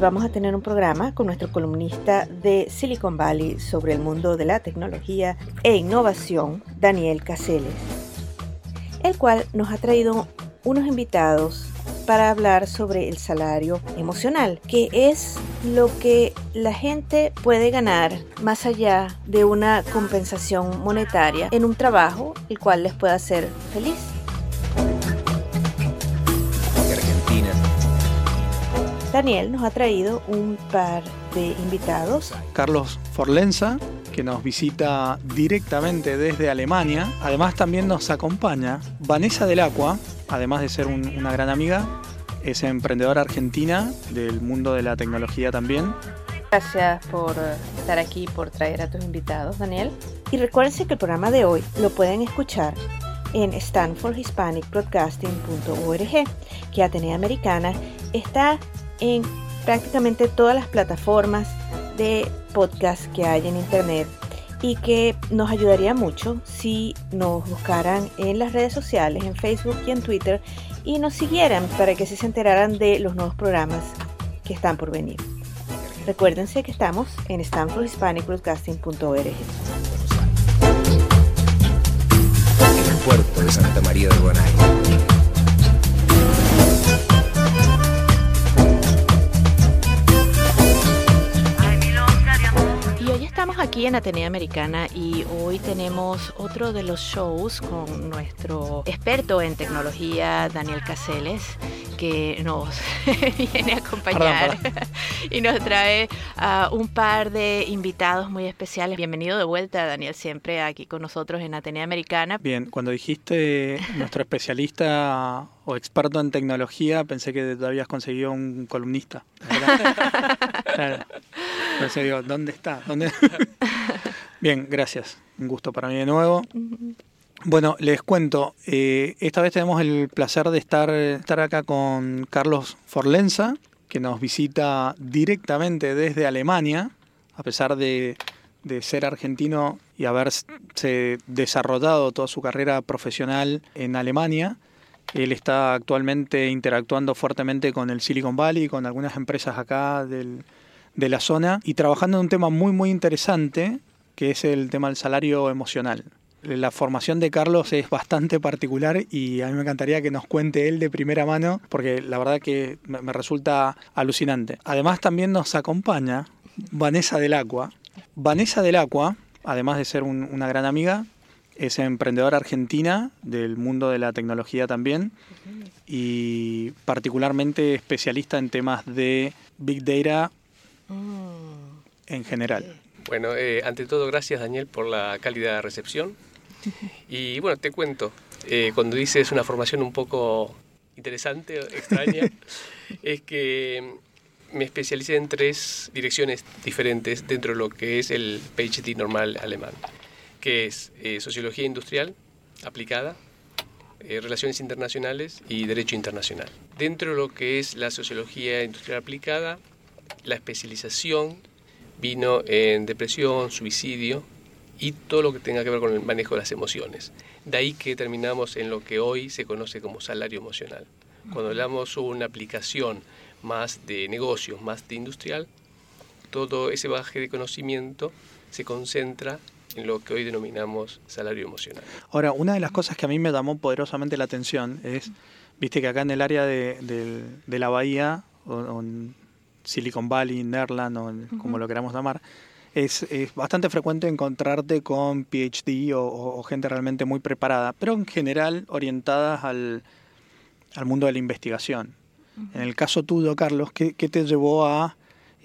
Vamos a tener un programa con nuestro columnista de Silicon Valley sobre el mundo de la tecnología e innovación, Daniel Caseles, el cual nos ha traído unos invitados para hablar sobre el salario emocional, que es lo que la gente puede ganar más allá de una compensación monetaria en un trabajo el cual les pueda hacer feliz. Daniel nos ha traído un par de invitados. Carlos Forlenza, que nos visita directamente desde Alemania. Además también nos acompaña Vanessa del Aqua, además de ser un- una gran amiga, es emprendedora argentina del mundo de la tecnología también. Gracias por estar aquí, por traer a tus invitados, Daniel. Y recuérdense que el programa de hoy lo pueden escuchar en stanfordhispanicbroadcasting.org, que Atenea Americana está en prácticamente todas las plataformas de podcast que hay en internet y que nos ayudaría mucho si nos buscaran en las redes sociales, en Facebook y en Twitter y nos siguieran para que se enteraran de los nuevos programas que están por venir. Recuérdense que estamos en stanfordhispanicbroadcasting.org. En el puerto de Santa María del Guanay. Estamos aquí en Atenea Americana y hoy tenemos otro de los shows con nuestro experto en tecnología, Daniel Caseles, que nos viene a acompañar y nos trae a un par de invitados muy especiales. Bienvenido de vuelta, Daniel, siempre aquí con nosotros en Atenea Americana. Bien, cuando dijiste nuestro especialista o experto en tecnología, pensé que te habías conseguido un columnista. claro. Pensé, digo, ¿dónde está? ¿Dónde? Bien, gracias. Un gusto para mí de nuevo. Bueno, les cuento, eh, esta vez tenemos el placer de estar, estar acá con Carlos Forlenza, que nos visita directamente desde Alemania, a pesar de, de ser argentino y haberse desarrollado toda su carrera profesional en Alemania. Él está actualmente interactuando fuertemente con el Silicon Valley, con algunas empresas acá del, de la zona y trabajando en un tema muy muy interesante que es el tema del salario emocional. La formación de Carlos es bastante particular y a mí me encantaría que nos cuente él de primera mano porque la verdad que me resulta alucinante. Además también nos acompaña Vanessa del Aqua. Vanessa del Aqua, además de ser un- una gran amiga, es emprendedora argentina del mundo de la tecnología también y particularmente especialista en temas de Big Data en general. Bueno, eh, ante todo, gracias Daniel por la cálida recepción. Y bueno, te cuento, eh, cuando dices una formación un poco interesante, extraña, es que me especialicé en tres direcciones diferentes dentro de lo que es el PhD normal alemán, que es eh, Sociología Industrial aplicada, eh, Relaciones Internacionales y Derecho Internacional. Dentro de lo que es la Sociología Industrial aplicada, la especialización vino en depresión, suicidio y todo lo que tenga que ver con el manejo de las emociones. De ahí que terminamos en lo que hoy se conoce como salario emocional. Cuando hablamos de una aplicación más de negocios, más de industrial, todo ese baje de conocimiento se concentra en lo que hoy denominamos salario emocional. Ahora, una de las cosas que a mí me llamó poderosamente la atención es, viste que acá en el área de, de, de la bahía, o, o, en Silicon Valley, Nerland, o en, como uh -huh. lo queramos llamar, es, es, bastante frecuente encontrarte con PhD o, o, gente realmente muy preparada, pero en general orientadas al, al mundo de la investigación. Uh -huh. En el caso tuyo, Carlos, ¿qué, qué te llevó a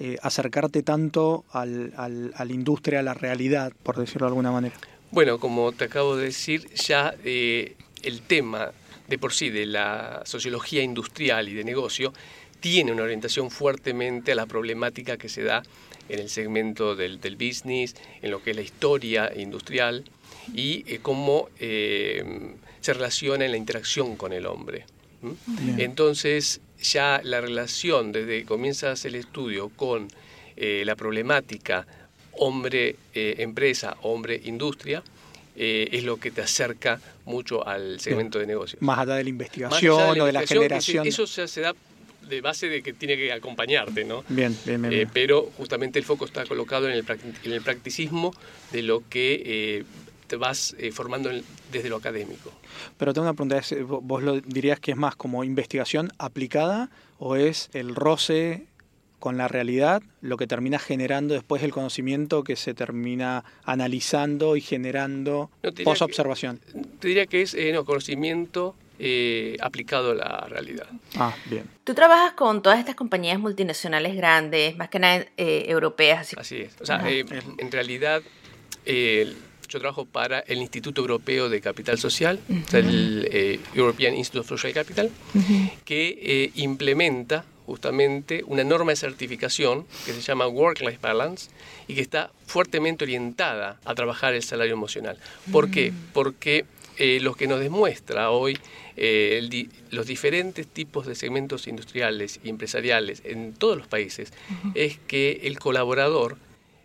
eh, acercarte tanto al, al, a la industria, a la realidad, por decirlo de alguna manera? Bueno, como te acabo de decir, ya eh, el tema de por sí de la sociología industrial y de negocio tiene una orientación fuertemente a la problemática que se da en el segmento del, del business, en lo que es la historia industrial y eh, cómo se relaciona en la interacción con el hombre. ¿Mm? Entonces, ya la relación desde que comienzas el estudio con eh, la problemática hombre-empresa, eh, hombre-industria, eh, es lo que te acerca mucho al segmento Bien. de negocio. Más allá de la investigación allá de la o de la generación. eso se, se, da de base de que tiene que acompañarte, ¿no? Bien, bien, bien. bien. pero justamente el foco está colocado en el, en el practicismo de lo que te vas formando desde lo académico. Pero tengo una pregunta, ¿vos lo dirías que es más como investigación aplicada o es el roce con la realidad lo que termina generando después el conocimiento que se termina analizando y generando no, post observación? Que, te diría que es eh, no, conocimiento eh, aplicado a la realidad. Ah, bien. Tú trabajas con todas estas compañías multinacionales grandes, más que nada eh, europeas. Así, así es. O sea, en realidad yo trabajo para el Instituto Europeo de Capital Social, uh -huh. el eh, European Institute of Social Capital, uh -huh. que eh, implementa justamente una norma de certificación que se llama Work-Life Balance y que está fuertemente orientada a trabajar el salario emocional. ¿Por uh -huh. qué? Porque eh, lo que nos demuestra hoy el, los diferentes tipos de segmentos industriales y empresariales en todos los países es que el colaborador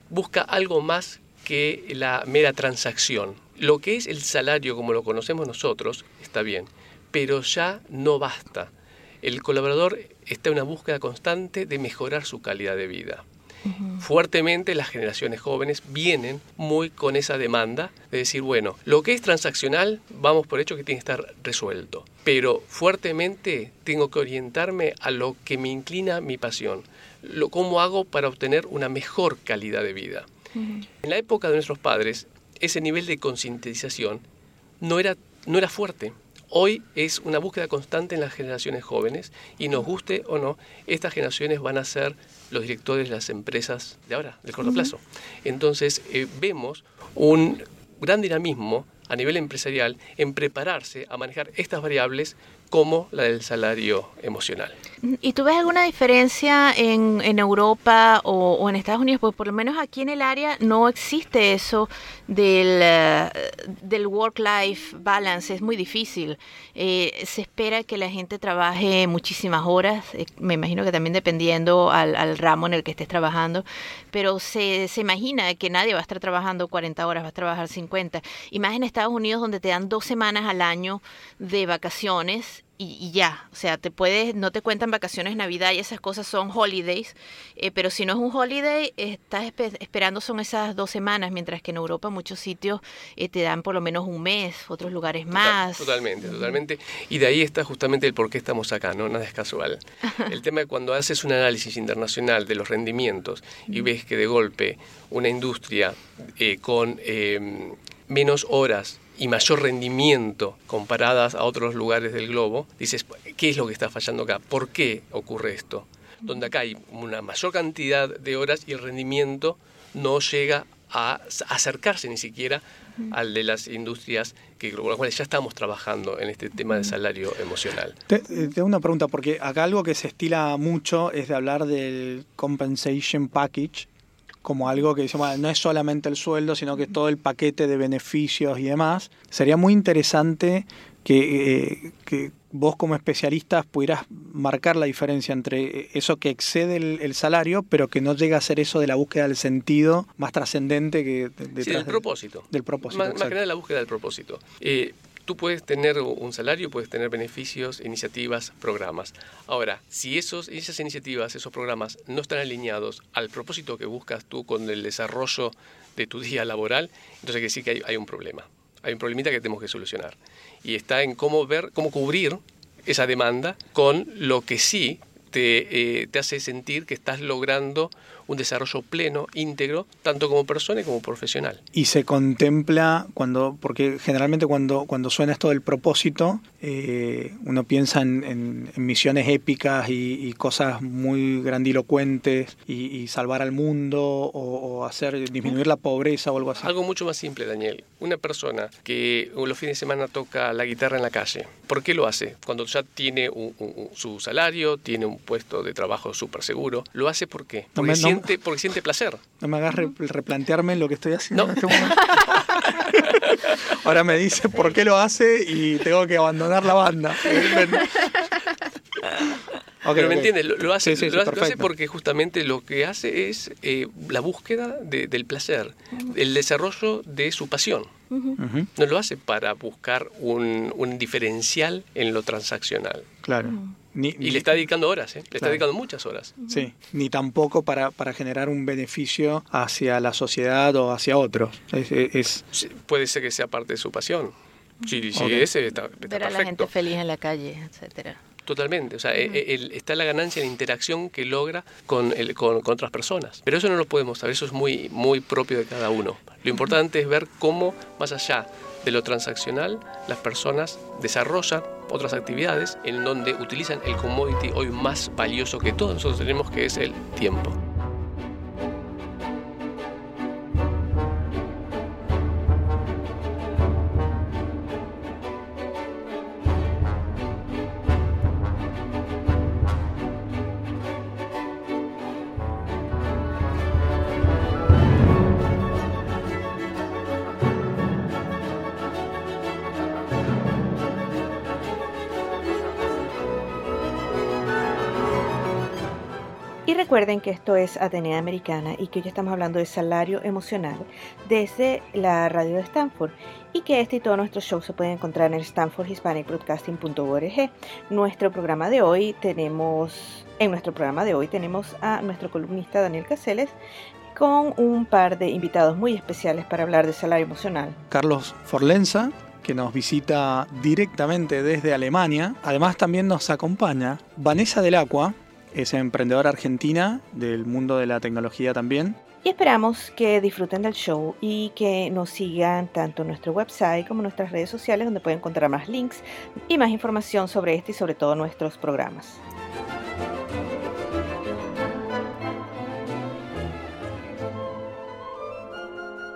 busca algo más que la mera transacción. Lo que es el salario como lo conocemos nosotros está bien, pero ya no basta. El colaborador está en una búsqueda constante de mejorar su calidad de vida. Uh -huh. Fuertemente las generaciones jóvenes vienen muy con esa demanda de decir, bueno, lo que es transaccional, vamos por hecho que tiene que estar resuelto, pero fuertemente tengo que orientarme a lo que me inclina mi pasión, lo, cómo hago para obtener una mejor calidad de vida. En la época de nuestros padres, ese nivel de concientización no era, no era fuerte. Hoy es una búsqueda constante en las generaciones jóvenes y nos guste o no, estas generaciones van a ser los directores de las empresas de ahora, del corto plazo. Entonces eh, vemos un gran dinamismo a nivel empresarial en prepararse a manejar estas variables como la del salario emocional. ¿Y tú ves alguna diferencia en, Europa o, en Estados Unidos? Pues por lo menos aquí en el área no existe eso del, del work-life balance, es muy difícil. Eh, se espera que la gente trabaje muchísimas horas, eh, me imagino que también dependiendo al, al, ramo en el que estés trabajando, pero se, se imagina que nadie va a estar trabajando 40 horas, va a trabajar 50. Y más en Estados Unidos donde te dan dos semanas al año de vacaciones y, y, ya, o sea, te puedes, no te cuentan vacaciones, Navidad y esas cosas son holidays, eh, pero si no es un holiday, estás esper esperando son esas dos semanas, mientras que en Europa muchos sitios eh, te dan por lo menos un mes, otros lugares más. Totalmente, totalmente. Y de ahí está justamente el por qué estamos acá, ¿no? Nada es casual. el tema de cuando haces un análisis internacional de los rendimientos y ves que de golpe una industria eh, con menos horas y mayor rendimiento comparadas a otros lugares del globo, dices, ¿qué es lo que está fallando acá? ¿Por qué ocurre esto? Donde acá hay una mayor cantidad de horas y el rendimiento no llega a acercarse ni siquiera al de las industrias que, con las cuales ya estamos trabajando en este tema de salario emocional. Te, te una pregunta, porque acá algo que se estila mucho es de hablar del compensation package, como algo que dice, bueno, no es solamente el sueldo, sino que es todo el paquete de beneficios y demás. Sería muy interesante que, eh, que vos como especialistas pudieras marcar la diferencia entre eso que excede el, el, salario, pero que no llega a ser eso de la búsqueda del sentido más trascendente que detrás sí, del propósito. Del propósito. Más, más que nada la búsqueda del propósito. Eh, tú puedes tener un salario, puedes tener beneficios, iniciativas, programas. Ahora, si esos, esas iniciativas, esos programas no están alineados al propósito que buscas tú con el desarrollo de tu día laboral, entonces hay que decir que hay, hay un problema. Hay un problemita que tenemos que solucionar. Y está en cómo ver, cómo cubrir esa demanda con lo que sí te, eh, te hace sentir que estás logrando un desarrollo pleno, íntegro, tanto como persona como profesional. Y se contempla cuando, porque generalmente cuando, cuando suena esto del propósito, eh, uno piensa en, en- en misiones épicas y, y cosas muy grandilocuentes y, y salvar al mundo o, o hacer disminuir la pobreza o algo así. Algo mucho más simple, Daniel. Una persona que los fines de semana toca la guitarra en la calle, ¿por qué lo hace? Cuando ya tiene un- un- un- su salario, tiene un puesto de trabajo súper seguro, ¿lo hace por qué? No Porque, me- no- siente, porque siente placer. No me hagas re- replantearme lo que estoy haciendo No. en este momento. Ahora me dice por qué lo hace y tengo que abandonar la banda. Pero me ok. entiendes, lo, lo hace, Sí, sí, sí, lo hace- lo hace perfecto. porque justamente lo que hace es eh, la búsqueda de- del placer, el desarrollo de su pasión. No lo hace para buscar un, un diferencial en lo transaccional. Claro. Ni- Y ni- le está dedicando horas, ¿eh? le está Claro. dedicando muchas horas. Sí, ni tampoco para, para generar un beneficio hacia la sociedad o hacia otros. Es, es- es- Sí, Puede ser que sea parte de su pasión. Si, si Ok. ese está, está Ver a la gente feliz en la calle, etcétera. Totalmente. O sea, eh, el- está la ganancia en la interacción que logra con, el, con, con otras personas. Pero eso no lo podemos saber, eso es muy, muy propio de cada uno. Lo importante es ver cómo, más allá de lo transaccional, las personas desarrollan otras actividades en donde utilizan el commodity hoy más valioso que todos nosotros tenemos, que es el tiempo. Recuerden que esto es Atenea Americana y que hoy estamos hablando de salario emocional desde la radio de Stanford y que este y todos nuestros shows se pueden encontrar en stanfordhispanicbroadcasting.org. Nuestro programa de hoy tenemos, en nuestro programa de hoy tenemos a nuestro columnista Daniel Caseles con un par de invitados muy especiales para hablar de salario emocional. Carlos Forlenza, que nos visita directamente desde Alemania. Además también nos acompaña Vanessa del Acua, es emprendedora argentina del mundo de la tecnología también. Y esperamos que disfruten del show y que nos sigan tanto en nuestro website como en nuestras redes sociales donde pueden encontrar más links y más información sobre este y sobre todo nuestros programas.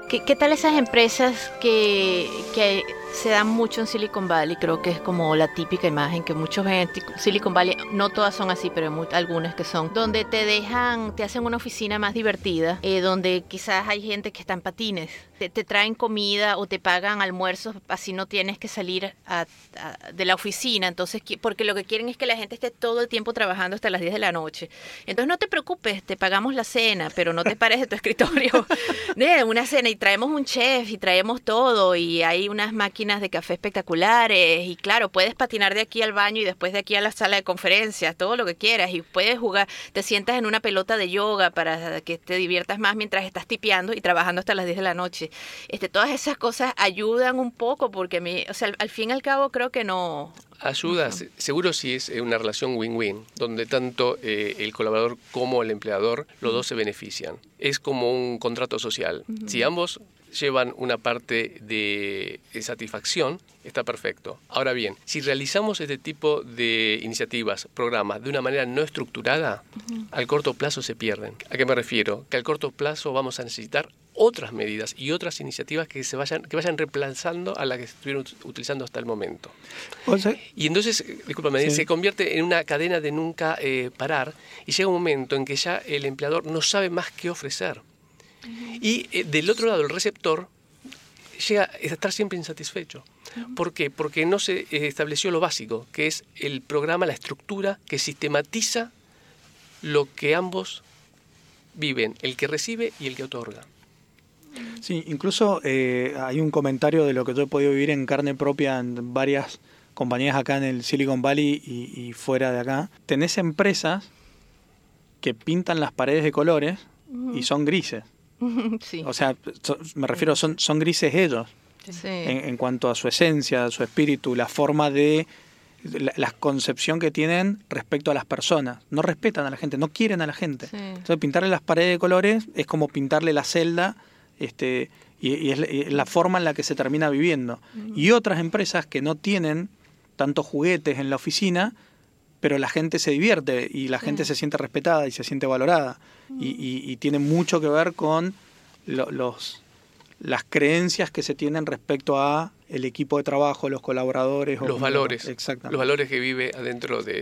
¿Qué, qué tal esas empresas que, que se dan mucho en Silicon Valley? Creo que es como la típica imagen que muchos ven en Silicon Valley, no todas son así, pero hay algunas que son, donde te dejan, te hacen una oficina más divertida, eh, donde quizás hay gente que está en patines, te, traen comida o te pagan almuerzos, así no tienes que salir a- de la oficina, entonces, porque lo que quieren es que la gente esté todo el tiempo trabajando hasta las 10 de la noche. Entonces no te preocupes, te pagamos la cena, pero no te pares de tu escritorio una cena y traemos un chef y traemos todo y hay unas máquinas de café espectaculares y claro, puedes patinar de aquí al baño y después de aquí a la sala de conferencias, todo lo que quieras y puedes jugar, te sientas en una pelota de yoga para que te diviertas más mientras estás tipeando y trabajando hasta las 10 de la noche. Este, todas esas cosas ayudan un poco porque me, o sea, al, al fin y al cabo creo que no, Ayuda, se- seguro si es eh, una relación win-win, donde tanto eh, el colaborador como el empleador, los dos se benefician. Es como un contrato social. Si ambos llevan una parte de, satisfacción, está perfecto. Ahora bien, si realizamos este tipo de iniciativas, programas, de una manera no estructurada, al corto plazo se pierden. ¿A qué me refiero? Que al corto plazo vamos a necesitar otras medidas y otras iniciativas que se vayan que vayan reemplazando a las que estuvieron ut- utilizando hasta el momento. O sea, Y entonces, eh, discúlpame, Sí. se convierte en una cadena de nunca eh, parar y llega un momento en que ya el empleador no sabe más qué ofrecer. Y eh, del otro lado, el receptor llega a estar siempre insatisfecho. ¿Por qué? Porque no se eh, estableció lo básico, que es el programa, la estructura que sistematiza lo que ambos viven, el que recibe y el que otorga. Sí, incluso eh, hay un comentario de lo que yo he podido vivir en carne propia en varias compañías acá en el Silicon Valley y, y fuera de acá. Tenés empresas que pintan las paredes de colores y son grises. Sí. O sea, so- me refiero, son, son grises ellos Sí. en, en cuanto a su esencia, su espíritu, la forma de la, la concepción que tienen respecto a las personas. No respetan a la gente, no quieren a la gente. Sí. Entonces pintarle las paredes de colores es como pintarle la celda este, y, y es, la- y es la forma en la que se termina viviendo. Y otras empresas que no tienen tantos juguetes en la oficina, pero la gente se divierte y la gente se siente respetada y se siente valorada. Y, y- y tiene mucho que ver con lo- los las creencias que se tienen respecto a el equipo de trabajo, los colaboradores. Los valores. Exactamente. Los valores que vive adentro de,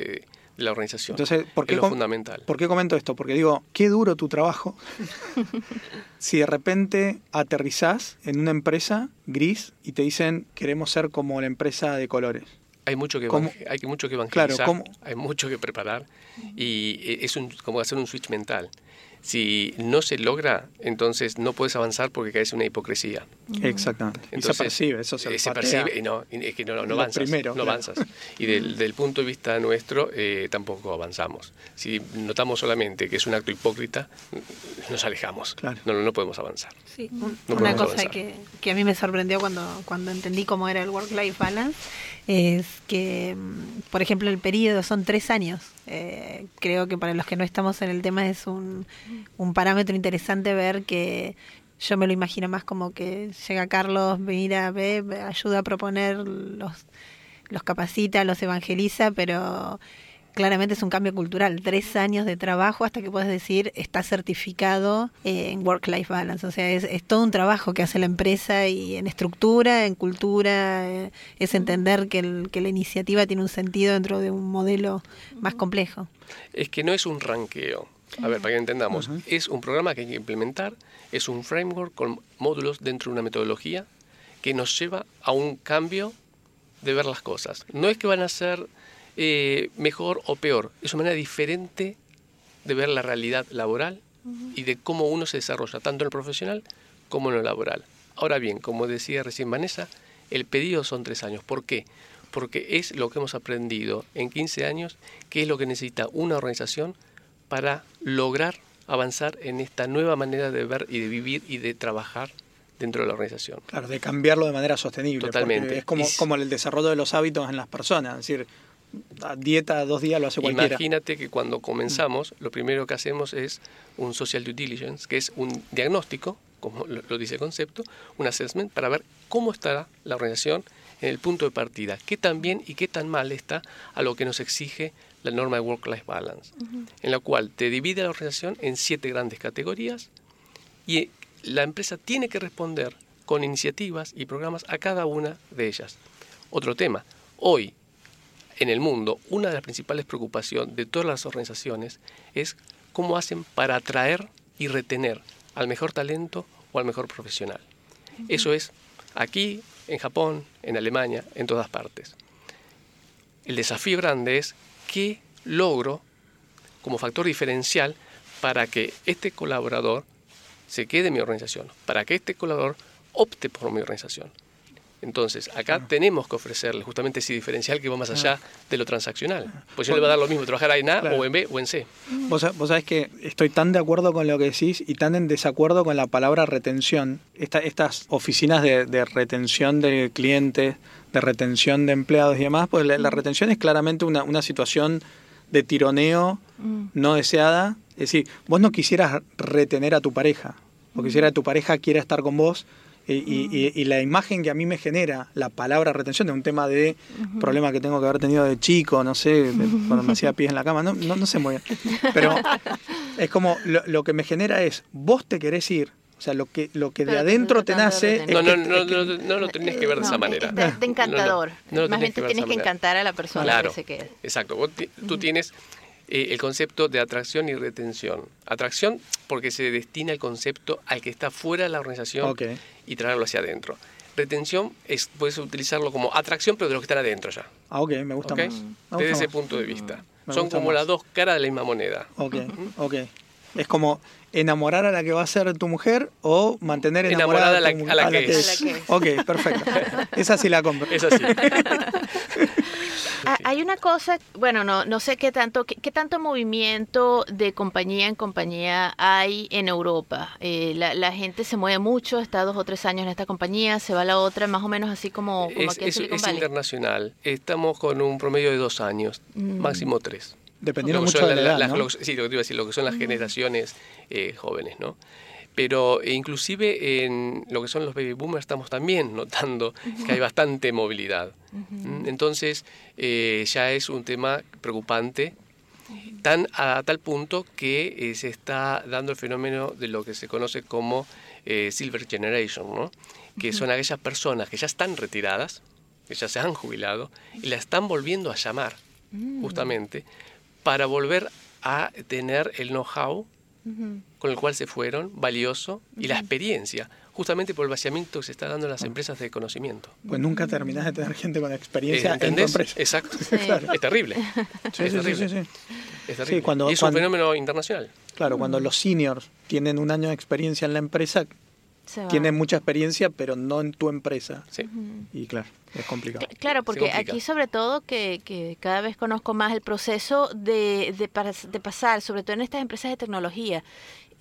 de la organización. Entonces, ¿por qué, es lo com- fundamental. ¿por qué comento esto? Porque digo, qué duro tu trabajo si de repente aterrizás en una empresa gris y te dicen queremos ser como la empresa de colores. Hay mucho que, ¿Cómo? hay que mucho que Claro, evangelizar, ¿cómo? hay mucho que preparar y e- es un, como hacer un switch mental. Si no se logra, entonces no puedes avanzar porque caes en una hipocresía. Exactamente. y se Entonces, percibe, eso se, eh, se percibe y no, y es que no, no Lo avanzas. primero, no claro. avanzas. Y del, del punto de vista nuestro, eh, tampoco avanzamos. Si notamos solamente que es un acto hipócrita, nos alejamos. Claro. No, no, no podemos avanzar. Sí, un- No una podemos cosa avanzar. que, que a mí me sorprendió cuando, cuando entendí cómo era el work-life balance es que, por ejemplo, el periodo son tres años. Eh, creo que para los que no estamos en el tema es un, un parámetro interesante ver que yo me lo imagino más como que llega Carlos, mira, ve, ayuda a proponer, los, los capacita, los evangeliza, pero claramente es un cambio cultural. Tres años de trabajo hasta que puedes decir está certificado eh, en Work-Life Balance. O sea, es, es todo un trabajo que hace la empresa y en estructura, en cultura, eh, es entender que, el- que la iniciativa tiene un sentido dentro de un modelo más complejo. Es que no es un ranqueo. A ver, para que entendamos, es un programa que hay que implementar, es un framework con módulos dentro de una metodología que nos lleva a un cambio de ver las cosas. No es que van a ser eh, mejor o peor, es una manera diferente de ver la realidad laboral y de cómo uno se desarrolla, tanto en lo profesional como en lo laboral. Ahora bien, como decía recién Vanessa, el pedido son tres años. ¿Por qué? Porque es lo que hemos aprendido en 15 años, que es lo que necesita una organización para lograr avanzar en esta nueva manera de ver y de vivir y de trabajar dentro de la organización. Claro, de cambiarlo de manera sostenible. Totalmente. Es como, como el desarrollo de los hábitos en las personas. Es decir, dieta dos días lo hace cualquiera. Imagínate que cuando comenzamos, lo primero que hacemos es un social due diligence, que es un diagnóstico, como lo, lo dice el concepto, un assessment para ver cómo estará la organización en el punto de partida, qué tan bien y qué tan mal está a lo que nos exige la norma de Work-Life Balance, en la cual te divide la organización en siete grandes categorías y la empresa tiene que responder con iniciativas y programas a cada una de ellas. Otro tema, hoy en el mundo, una de las principales preocupaciones de todas las organizaciones es cómo hacen para atraer y retener al mejor talento o al mejor profesional. Eso es aquí, en Japón, en Alemania, en todas partes. El desafío grande es qué logro como factor diferencial para que este colaborador se quede en mi organización, para que este colaborador opte por mi organización. Entonces, acá tenemos que ofrecerle justamente ese diferencial que va más allá de lo transaccional. Pues yo le va a dar lo mismo trabajar en A Claro. o en B o en C. Vos, vos sabés que estoy tan de acuerdo con lo que decís y tan en desacuerdo con la palabra retención. Esta- estas oficinas de, de retención de clientes, de retención de empleados y demás, pues la, la retención es claramente una, una situación de tironeo no deseada. Es decir, vos no quisieras retener a tu pareja, o quisiera que tu pareja quiera estar con vos. Y, y- y- y la imagen que a mí me genera la palabra retención de un tema de problema que tengo que haber tenido de chico, no sé, de- cuando me hacía pies en la cama, no, no, no sé muy bien. Pero es como lo, lo que me genera es, vos te querés ir, o sea, lo que, lo que de Pero adentro te nace... No, es no, no, es no, no lo tenés que ver de esa manera. De, de encantador. No, no, no lo Más bien tenés te esa que encantar a la persona Claro, que se quede. exacto. Vos tú tienes eh, el concepto de atracción y retención. Atracción porque se destina el concepto al que está fuera de la organización Ok. Y traerlo hacia adentro. Retención es puedes utilizarlo como atracción, pero de los que están adentro ya. Ah, ok, me gusta ¿ok? más. Me gusta Desde ese más. punto de vista. Me Son gusta como más. las dos caras de la misma moneda. Ok, ok. Es como enamorar a la que va a ser tu mujer o mantener enamorada, Enamorada a la- a que es. A la que es. Ok, perfecto. Esa sí la compro. Es así. Hay una cosa, bueno, no, no sé qué tanto, qué, qué tanto movimiento de compañía en compañía hay en Europa. Eh, la, la gente se mueve mucho, está dos o tres años en esta compañía, se va a la otra, más o menos así como, como Es, aquí en es- Silicon es Valley. internacional. Estamos con un promedio de dos años, Mm. máximo tres. Dependiendo mucho de la edad, las- ¿no? lo que- sí, lo que te iba a decir, lo que son las generaciones eh, jóvenes, ¿no? Pero eh, inclusive en lo que son los baby boomers estamos también notando que hay bastante movilidad. Mm, Entonces eh, ya es un tema preocupante, tan a tal punto que eh, se está dando el fenómeno de lo que se conoce como eh, Silver Generation, ¿no? que son aquellas personas que ya están retiradas, que ya se han jubilado, y la están volviendo a llamar Mm. justamente para volver a tener el know-how con el cual se fueron, valioso, y la experiencia, justamente por el vaciamiento que se está dando en las empresas de conocimiento. Pues nunca terminás de tener gente con experiencia en tu ¿Entendés? empresa. Exacto. Claro. Es terrible. Sí, es terrible. sí, sí. Es terrible. Sí, cuando- y es cuando- un fenómeno internacional. Claro, cuando los seniors tienen un año de experiencia en la empresa, tienen mucha experiencia, pero no en tu empresa. Sí. Y claro, es complicado. Claro, porque complica. aquí sobre todo que, que cada vez conozco más el proceso de, de, pas- de pasar, sobre todo en estas empresas de tecnología,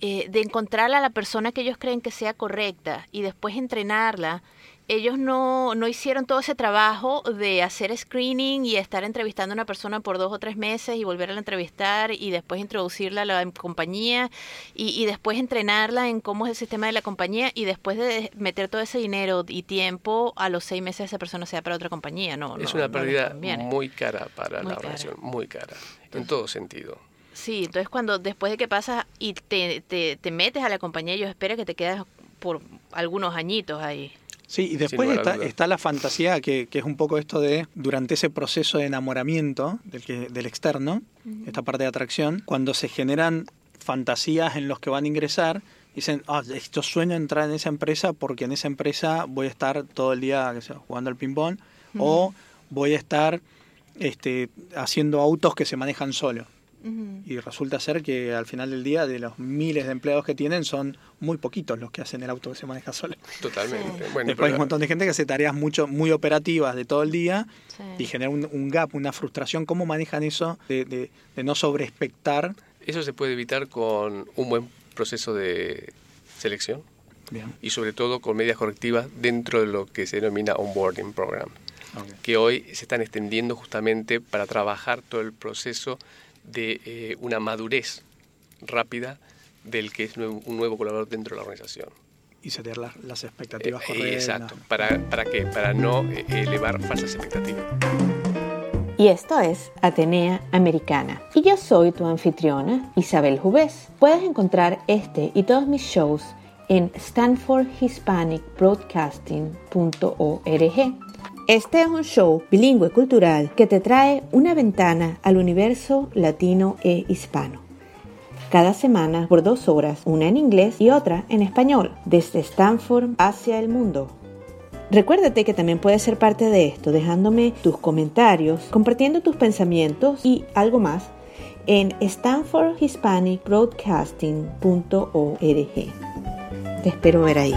eh, de encontrar a la persona que ellos creen que sea correcta y después entrenarla. Ellos no, no hicieron todo ese trabajo de hacer screening y estar entrevistando a una persona por dos o tres meses y volverla a entrevistar y después introducirla a la compañía y, y después entrenarla en cómo es el sistema de la compañía y después de meter todo ese dinero y tiempo a los seis meses esa persona sea para otra compañía. No, es no, una pérdida muy cara para Muy la cara. organización, muy cara, en todo sentido. Sí, entonces cuando después de que pasas y te, te, te metes a la compañía, ellos esperan que te quedes por algunos añitos ahí. Sí, y después está, está la fantasía, que, que es un poco esto de, durante ese proceso de enamoramiento del, que, del externo, esta parte de atracción, cuando se generan fantasías en los que van a ingresar, dicen, ah, esto sueño entrar en esa empresa porque en esa empresa voy a estar todo el día jugando al ping-pong, o voy a estar este, haciendo autos que se manejan solos. Y resulta ser que al final del día, de los miles de empleados que tienen, son muy poquitos los que hacen el auto que se maneja solo. Totalmente. Bueno, Después hay pero- un montón de gente que hace tareas mucho, muy operativas de todo el día Sí. y genera un, un gap, una frustración. ¿Cómo manejan eso de, de, de no sobreespectar? Eso se puede evitar con un buen proceso de selección Bien. y sobre todo con medidas correctivas dentro de lo que se denomina onboarding program, Ok. que hoy se están extendiendo justamente para trabajar todo el proceso de eh, una madurez rápida del que es nuevo- un nuevo colaborador dentro de la organización. Y setear las, las expectativas Eh, correctas. Exacto. ¿Para, ¿Para qué? Para no eh, elevar falsas expectativas. Y esto es Atenea Americana. Y yo soy tu anfitriona, Isabel Jubés. Puedes encontrar este y todos mis shows en stanfordhispanicbroadcasting.org. Este es un show bilingüe cultural que te trae una ventana al universo latino e hispano. Cada semana por dos horas, una en inglés y otra en español, desde Stanford hacia el mundo. Recuérdate que también puedes ser parte de esto dejándome tus comentarios, compartiendo tus pensamientos y algo más en stanfordhispanicbroadcasting.org. Te espero ver ahí.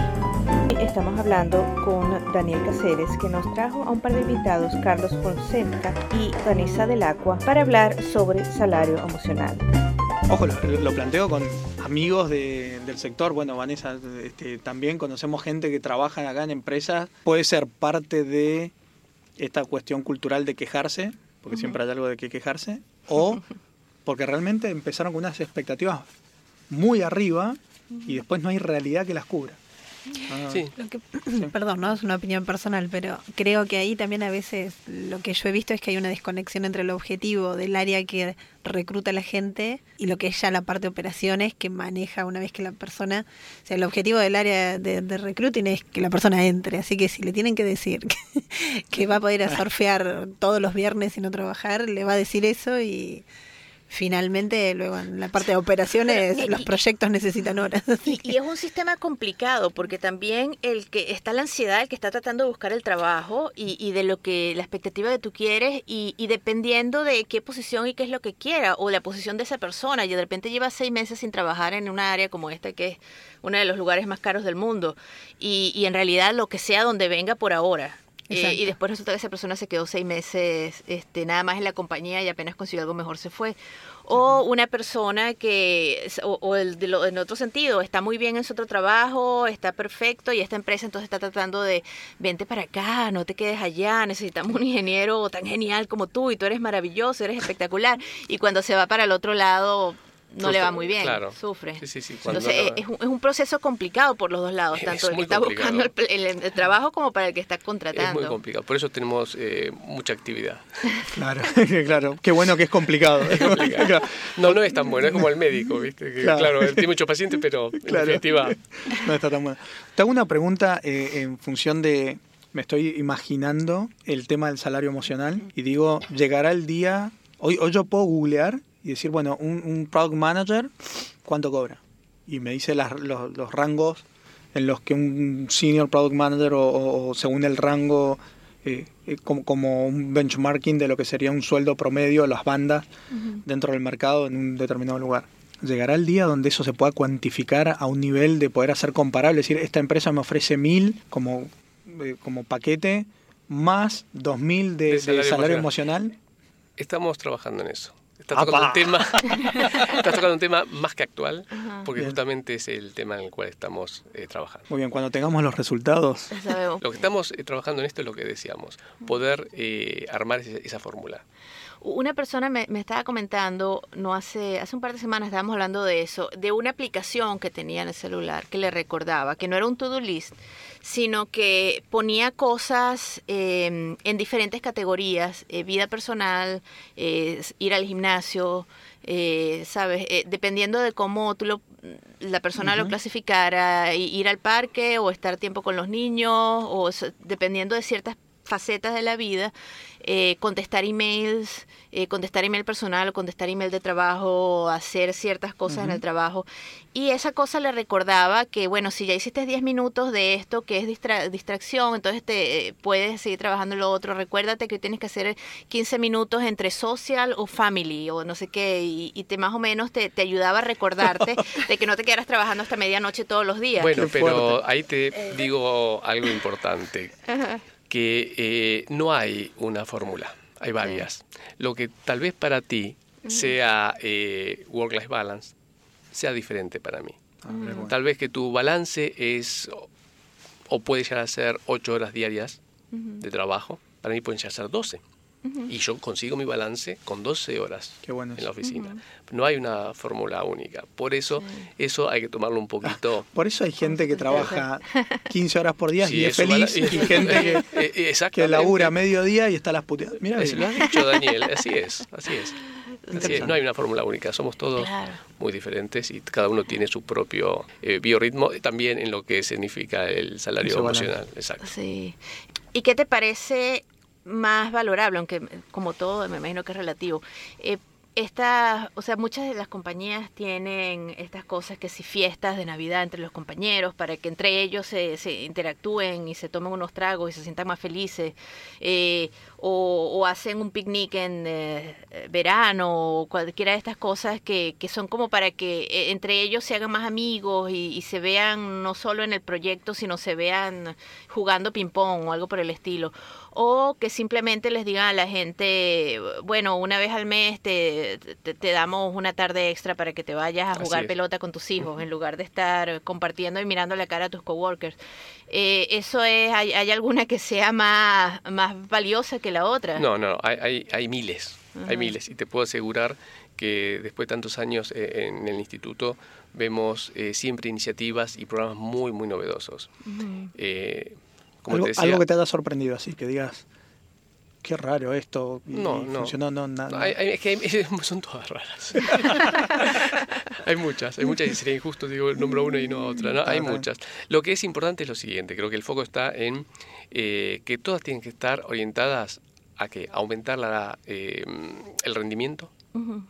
Estamos hablando con Daniel Caceres, que nos trajo a un par de invitados, Carlos Fonseca y Vanessa Del Acua, para hablar sobre salario emocional. Ojo, lo, lo planteo con amigos de- del sector. Bueno, Vanessa, este, también conocemos gente que trabaja acá en empresas. Puede ser parte de esta cuestión cultural de quejarse, porque Ujú. siempre hay algo de que quejarse, o porque realmente empezaron con unas expectativas muy arriba y después no hay realidad que las cubra. Ah, Lo que- perdón, no es una opinión personal, pero creo que ahí también a veces lo que yo he visto es que hay una desconexión entre el objetivo del área que recluta a la gente y lo que es ya la parte de operaciones que maneja una vez que la persona, o sea, el objetivo del área de, de recruiting es que la persona entre, así que si le tienen que decir que, que va a poder a surfear todos los viernes y no trabajar, le va a decir eso y finalmente luego en la parte de operaciones Y- los proyectos necesitan horas. Y, y es un sistema complicado porque también el que está la ansiedad, el que está tratando de buscar el trabajo y, y de lo que la expectativa que tú quieres y, y dependiendo de qué posición y qué es lo que quiera o la posición de esa persona y de repente lleva seis meses sin trabajar en una área como esta que es uno de los lugares más caros del mundo y, y en realidad lo que sea donde venga por ahora. Eh, y después resulta que esa persona se quedó seis meses este, nada más en la compañía y apenas consiguió algo mejor se fue. O una persona que, o, o el de lo- en otro sentido, está muy bien en su otro trabajo, está perfecto y esta empresa entonces está tratando de, vente para acá, no te quedes allá, necesitamos un ingeniero tan genial como tú y tú eres maravilloso, eres espectacular. Y cuando se va para el otro lado, no le va muy bien, claro. sufre. Sí, sí, sí, cuando Entonces no- es, un, es un proceso complicado por los dos lados, Es tanto el que está buscando el, el- el trabajo como para el que está Es contratando. muy complicado. Por eso tenemos eh, mucha actividad. Claro, claro. Qué bueno que es complicado. Claro. No, no es tan bueno, es como el médico, ¿viste? Que, Claro. claro. él tiene muchos pacientes, pero en definitiva. No está tan bueno. Te hago una pregunta eh, en función de. Me estoy imaginando el tema del salario emocional y digo, llegará el día. Hoy, hoy yo puedo googlear y decir, bueno, un, un product manager, ¿cuánto cobra? Y me dice las- los, los rangos en los que un senior product manager o, o- o según el rango, eh, eh, como, como un benchmarking de lo que sería un sueldo promedio de las bandas dentro del mercado en un determinado lugar. ¿Llegará el día donde eso se pueda cuantificar a un nivel de poder hacer comparable? Es decir, esta empresa me ofrece mil como, eh, como paquete más dos mil de, De de salario salario, emocional. Estamos trabajando en eso. Estás tocando, un tema, estás tocando un tema más que actual, Ajá. porque Bien. justamente es el tema en el cual estamos eh, trabajando. Muy bien, cuando tengamos los resultados. Lo que estamos eh, trabajando en esto es lo que decíamos, poder eh, armar ese- esa fórmula. Una persona me, me estaba comentando, no hace, hace un par de semanas estábamos hablando de eso, de una aplicación que tenía en el celular que le recordaba, que no era un to-do list, sino que ponía cosas eh, en diferentes categorías, eh, vida personal, eh, ir al gimnasio, eh, ¿sabes? Eh, dependiendo de cómo tú lo, la persona lo clasificara, ir al parque o estar tiempo con los niños, o dependiendo de ciertas facetas de la vida, eh, contestar emails, eh, contestar email personal contestar email de trabajo, hacer ciertas cosas en el trabajo. Y esa cosa le recordaba que, bueno, si ya hiciste 10 minutos de esto, que es distra- distracción, entonces te eh, puedes seguir trabajando en lo otro. Recuérdate que tienes que hacer 15 minutos entre social o family o no sé qué, y, y te más o menos te, te ayudaba a recordarte de que no te quedaras trabajando hasta medianoche todos los días. Bueno, Qué pero fuerte. ahí te digo algo importante, Ajá. Que eh, no hay una fórmula, hay varias. Lo que tal vez para ti sea eh, work-life balance, sea diferente para mí. Tal vez que tu balance es, o- o puede llegar a ser 8 horas diarias de trabajo, para mí pueden llegar a ser 12. Y yo consigo mi balance con 12 horas Qué bueno en la oficina. No hay una fórmula única. Por eso, eso hay que tomarlo un poquito... Por eso hay gente que trabaja 15 horas por día Sí, y es feliz, y gente que, Eh, eh, que labura mediodía y está a las puteadas. Mira, Eso lo has dicho, Daniel. Así es, así es. Así es. No hay una fórmula única, somos todos Claro. muy diferentes y cada uno tiene su propio eh, biorritmo, también en lo que significa el salario emocional. Exacto. Sí. ¿Y qué te parece más valorable? Aunque como todo me imagino que es relativo. Eh, esta, o sea, muchas de las compañías tienen estas cosas que si fiestas de Navidad entre los compañeros para que entre ellos se, se interactúen y se tomen unos tragos y se sientan más felices, eh, o, hacen un picnic en eh, verano o cualquiera de estas cosas que, que son como para que eh, entre ellos se hagan más amigos y, y se vean no solo en el proyecto, sino se vean jugando ping pong o algo por el estilo. O que simplemente les digan a la gente, bueno, una vez al mes te, te, te damos una tarde extra para que te vayas a jugar pelota con tus hijos, en lugar de estar compartiendo y mirando la cara a tus coworkers. Eh, ¿Eso es, hay, hay alguna que sea más, más valiosa que la otra? No, no, hay, hay, hay miles, Ajá. hay miles. Y te puedo asegurar que después de tantos años eh, en el instituto vemos eh, siempre iniciativas y programas muy, muy novedosos. Eh, como algo, te decía, algo que te haya sorprendido así, que digas, qué raro esto. y No, no. funcionó, no, na- No, es que hay- son todas raras. hay muchas, hay muchas y sería injusto, digo, nombro una y no otra. ¿no? Hay muchas. Lo que es importante es lo siguiente, creo que el foco está en eh, que todas tienen que estar orientadas a que aumentar la, eh, el rendimiento, Ujú.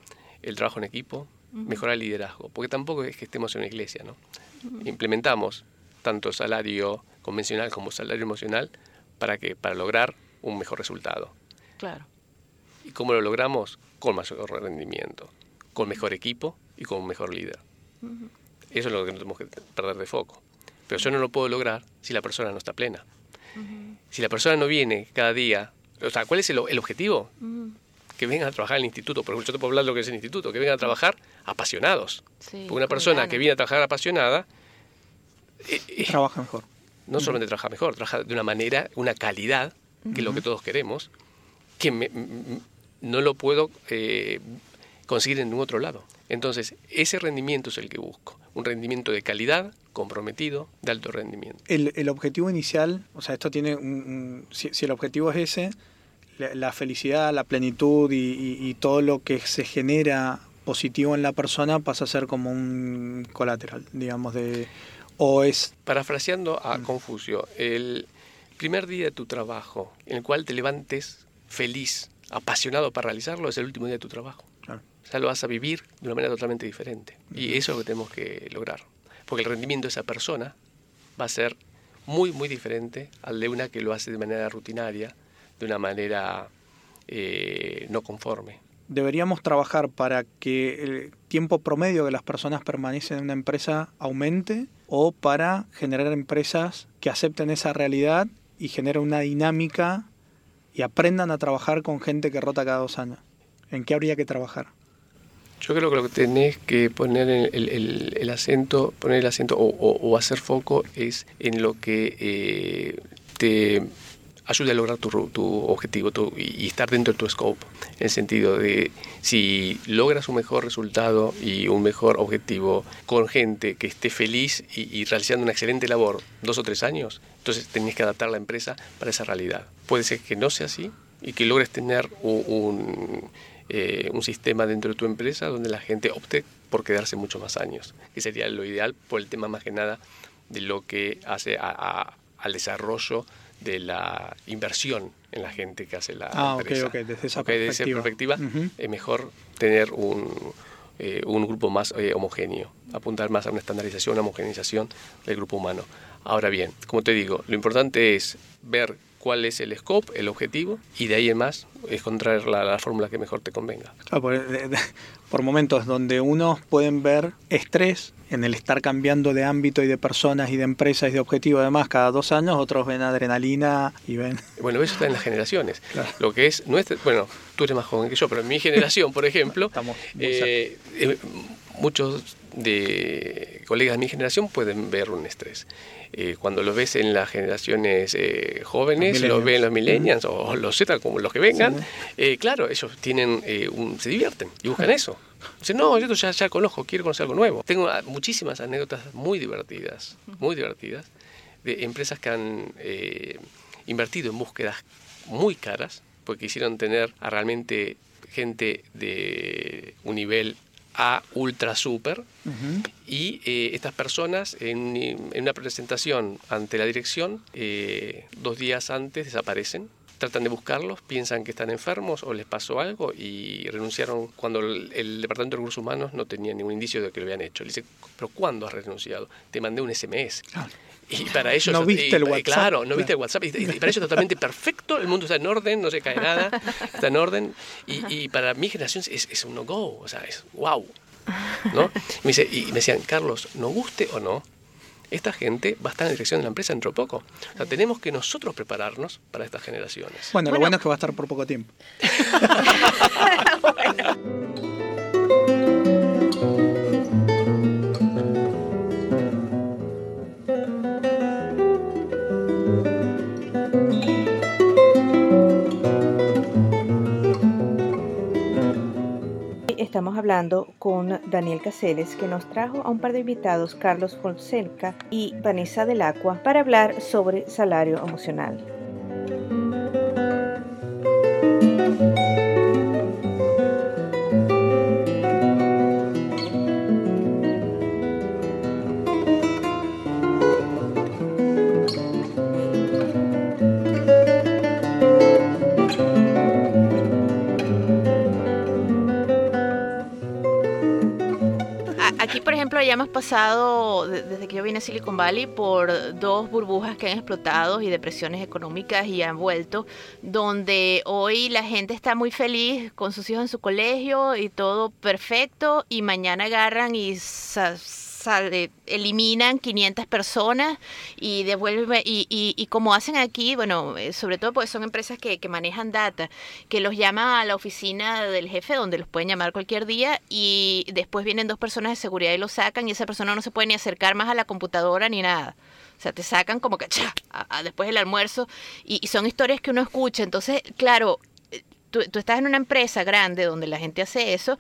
el trabajo en equipo, mejorar el liderazgo, porque tampoco es que estemos en una iglesia, ¿no? Implementamos tanto salario convencional como salario emocional para que para lograr un mejor resultado. Claro. ¿Y cómo lo logramos? Con mayor rendimiento, con mejor equipo y con un mejor líder. Eso es lo que no tenemos que perder de foco. Pero yo no lo puedo lograr si la persona no está plena. Si la persona no viene cada día, o sea, ¿cuál es el, el objetivo? Que vengan a trabajar al instituto, porque yo te puedo hablar de lo que es el instituto, que vengan a trabajar apasionados. porque una persona que viene a trabajar apasionada eh, eh, trabaja mejor. No solamente trabaja mejor, trabaja de una manera, una calidad, que es lo que todos queremos, que me- no lo puedo eh, conseguir en ningún otro lado. Entonces, ese rendimiento es el que busco. Un rendimiento de calidad, comprometido, de alto rendimiento. El, el objetivo inicial, o sea, esto tiene un, un- si, si el objetivo es ese, la, la felicidad, la plenitud y, y- y todo lo que se genera positivo en la persona pasa a ser como un colateral, digamos, de o es Parafraseando a Confucio, el primer día de tu trabajo, en el cual te levantes feliz, apasionado para realizarlo, es el último día de tu trabajo. Claro. O sea, lo vas a vivir de una manera totalmente diferente. Y eso es lo que tenemos que lograr. Porque el rendimiento de esa persona va a ser muy, muy diferente al de una que lo hace de manera rutinaria, de una manera eh, no conforme. Deberíamos trabajar para que el tiempo promedio que las personas permanecen en una empresa aumente o para generar empresas que acepten esa realidad y generen una dinámica y aprendan a trabajar con gente que rota cada dos años. ¿En qué habría que trabajar? Yo creo que lo que tenés que poner el, acento, poner el acento o hacer foco es en lo que eh, te ayude a lograr tu, tu objetivo tu- y estar dentro de tu scope. En el sentido de si logras un mejor resultado y un mejor objetivo con gente que esté feliz y, y realizando una excelente labor dos o tres años, entonces tenés que adaptar la empresa para esa realidad. Puede ser que no sea así y que logres tener un, un, eh, un sistema dentro de tu empresa donde la gente opte por quedarse muchos más años, que sería lo ideal por el tema más que nada de lo que hace a- a- al desarrollo de la inversión en la gente que hace la Ah, empresa. ok, desde esa Ok, desde esa perspectiva. perspectiva es mejor tener un, eh, un grupo más eh, homogéneo, apuntar más a una estandarización, una homogenización del grupo humano. Ahora bien, como te digo, lo importante es ver cuál es el scope, el objetivo, y de ahí en más encontrar la, la fórmula que mejor te convenga. Claro, por, de- de- por momentos donde unos pueden ver estrés en el estar cambiando de ámbito y de personas y de empresas y de objetivos además cada dos años, otros ven adrenalina y ven... Bueno, eso está en las generaciones. Lo que es nuestra, bueno, tú eres más joven que yo, pero en mi generación, por ejemplo, eh, eh, muchos de colegas de mi generación pueden ver un estrés. Eh, cuando lo ves en las generaciones eh, jóvenes, Los lo ven los millennials. o los Z, como los que vengan, Sí. eh, claro, ellos tienen eh, un, se divierten y buscan eso. Dicen, no, yo ya, ya conozco, quiero conocer algo nuevo. Tengo ah, muchísimas anécdotas muy divertidas, muy divertidas, de empresas que han invertido en búsquedas muy caras, porque quisieron tener a realmente gente de un nivel A ultra super, y eh, estas personas en, en una presentación ante la dirección, eh, dos días antes desaparecen. Tratan de buscarlos, piensan que están enfermos o les pasó algo y renunciaron cuando el, el Departamento de Recursos Humanos no tenía ningún indicio de que lo habían hecho. Le dice, ¿pero cuándo has renunciado? Te mandé un SMS. Y para ellos... No viste y- el WhatsApp. Claro, no viste el WhatsApp. Y, y para ellos es totalmente perfecto, el mundo está en orden, no se cae nada, está en orden. Y, y para mi generación es, es un no-go, o sea, es wow. ¿no? Y me, dice, y me decían, Carlos, no guste o no, esta gente va a estar en dirección de la empresa dentro de poco. O sea, tenemos que nosotros prepararnos para estas generaciones. Bueno, lo bueno es que va a estar por poco tiempo. Estamos hablando con Daniel Caseles, que nos trajo a un par de invitados, Carlos Fonseca y Vanessa del Acua, para hablar sobre salario emocional. Pasado, de- desde que yo vine a Silicon Valley, por dos burbujas que han explotado y depresiones económicas y han vuelto, donde hoy la gente está muy feliz con sus hijos en su colegio y todo perfecto, y mañana agarran y eliminan 500 personas y devuelve y, y, y como hacen aquí, bueno, eh, sobre todo porque son empresas que, manejan data, que los llama a la oficina del jefe donde los pueden llamar cualquier día y después vienen dos personas de seguridad y lo sacan y esa persona no se puede ni acercar más a la computadora ni nada. O sea, te sacan como que a- después del almuerzo y, y son historias que uno escucha. Entonces, claro, eh, tú estás en una empresa grande donde la gente hace eso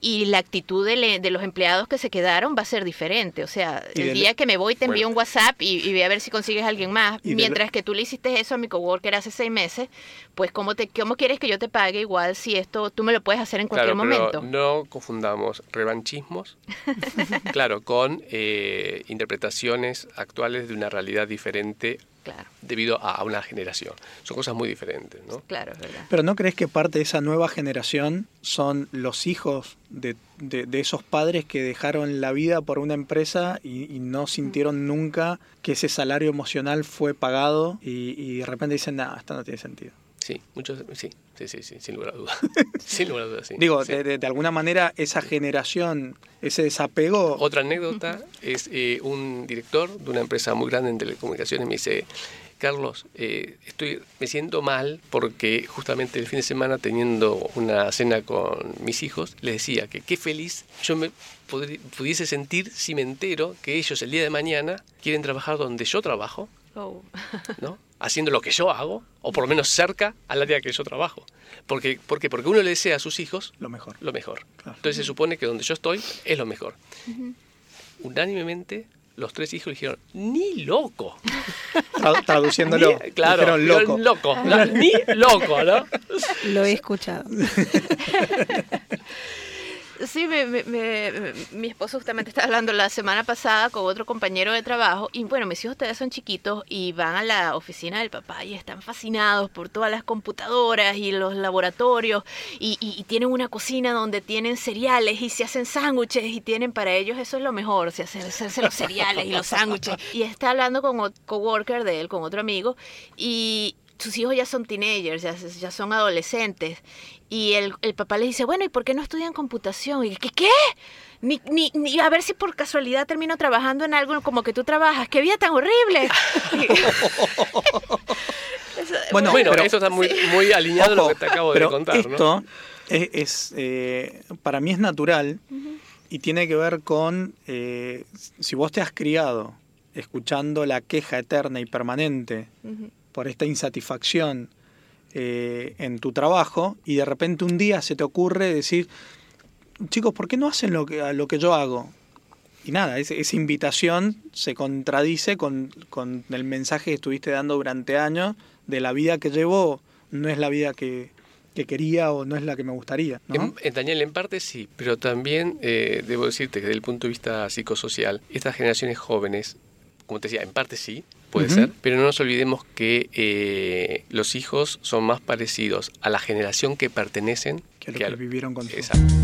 y la actitud de, le- de los empleados que se quedaron va a ser diferente. O sea, Y el día que me voy te envío Bueno. un WhatsApp y, y ve a ver si consigues a alguien más. Mientras que tú le hiciste eso a mi coworker hace seis meses, pues ¿cómo, te, ¿cómo quieres que yo te pague igual si esto tú me lo puedes hacer en cualquier Claro, pero momento? no confundamos revanchismos, claro, con eh, interpretaciones actuales de una realidad diferente Claro. debido a, a una generación. Son cosas muy diferentes, ¿no? Claro, es verdad. Pero ¿no crees que parte de esa nueva generación son los hijos de, de- de esos padres que dejaron la vida por una empresa y, y no sintieron nunca que ese salario emocional fue pagado y, y de repente dicen, no, esto no tiene sentido? Sí, muchos, sí, sí, sí, sí, sin lugar a dudas. sin lugar a dudas, sí. Digo, sí. de- de alguna manera esa generación, ese desapego... Otra anécdota es eh, un director de una empresa muy grande en telecomunicaciones me dice, Carlos, eh, estoy, me siento mal porque justamente el fin de semana teniendo una cena con mis hijos, les decía que qué feliz yo me pudiese sentir si me entero que ellos el día de mañana quieren trabajar donde yo trabajo, Oh. ¿no? haciendo lo que yo hago, o por lo menos cerca al área que yo trabajo. Porque, ¿Por qué? Porque uno le desea a sus hijos lo mejor. Lo mejor. Entonces se supone que donde yo estoy es lo mejor. Unánimemente, los tres hijos dijeron, ni loco. Tra- traduciéndolo, Ni- claro, dijeron loco. loco. No, ni loco, ¿no? Lo he escuchado. Sí, me- me- me- mi esposo justamente estaba hablando la semana pasada con otro compañero de trabajo y bueno, mis hijos todavía son chiquitos y van a la oficina del papá y están fascinados por todas las computadoras y los laboratorios y, y- tienen una cocina donde tienen cereales y se hacen sándwiches y tienen para ellos eso es lo mejor, o sea, hacer- hacerse los cereales y los sándwiches. Y está hablando con un coworker de él, con otro amigo y sus hijos ya son teenagers, ya, ya son adolescentes. Y el, el papá le dice, bueno, ¿y por qué no estudian computación? Y ¿qué? ¿Qué? Ni, ni, ni a ver si por casualidad termino trabajando en algo como que tú trabajas. ¡Qué vida tan horrible! Eso- Bueno, Bueno, pero- eso está muy, muy alineado a lo que te acabo de contar, esto ¿no? es, es, eh, para mí es natural y tiene que ver con eh, si vos te has criado escuchando la queja eterna y permanente. Por esta insatisfacción eh, en tu trabajo y de repente un día se te ocurre decir, chicos, ¿por qué no hacen lo que, lo que yo hago? Y nada, esa invitación se contradice con, con el mensaje que estuviste dando durante años de la vida que llevo, no es la vida que, que quería o no es la que me gustaría. en Daniel, en parte sí, pero también eh, debo decirte que desde el punto de vista psicosocial, estas generaciones jóvenes, como te decía, en parte sí, puede ser, pero no nos olvidemos que eh, los hijos son más parecidos a la generación que pertenecen Que lo que que al- vivieron con Exacto.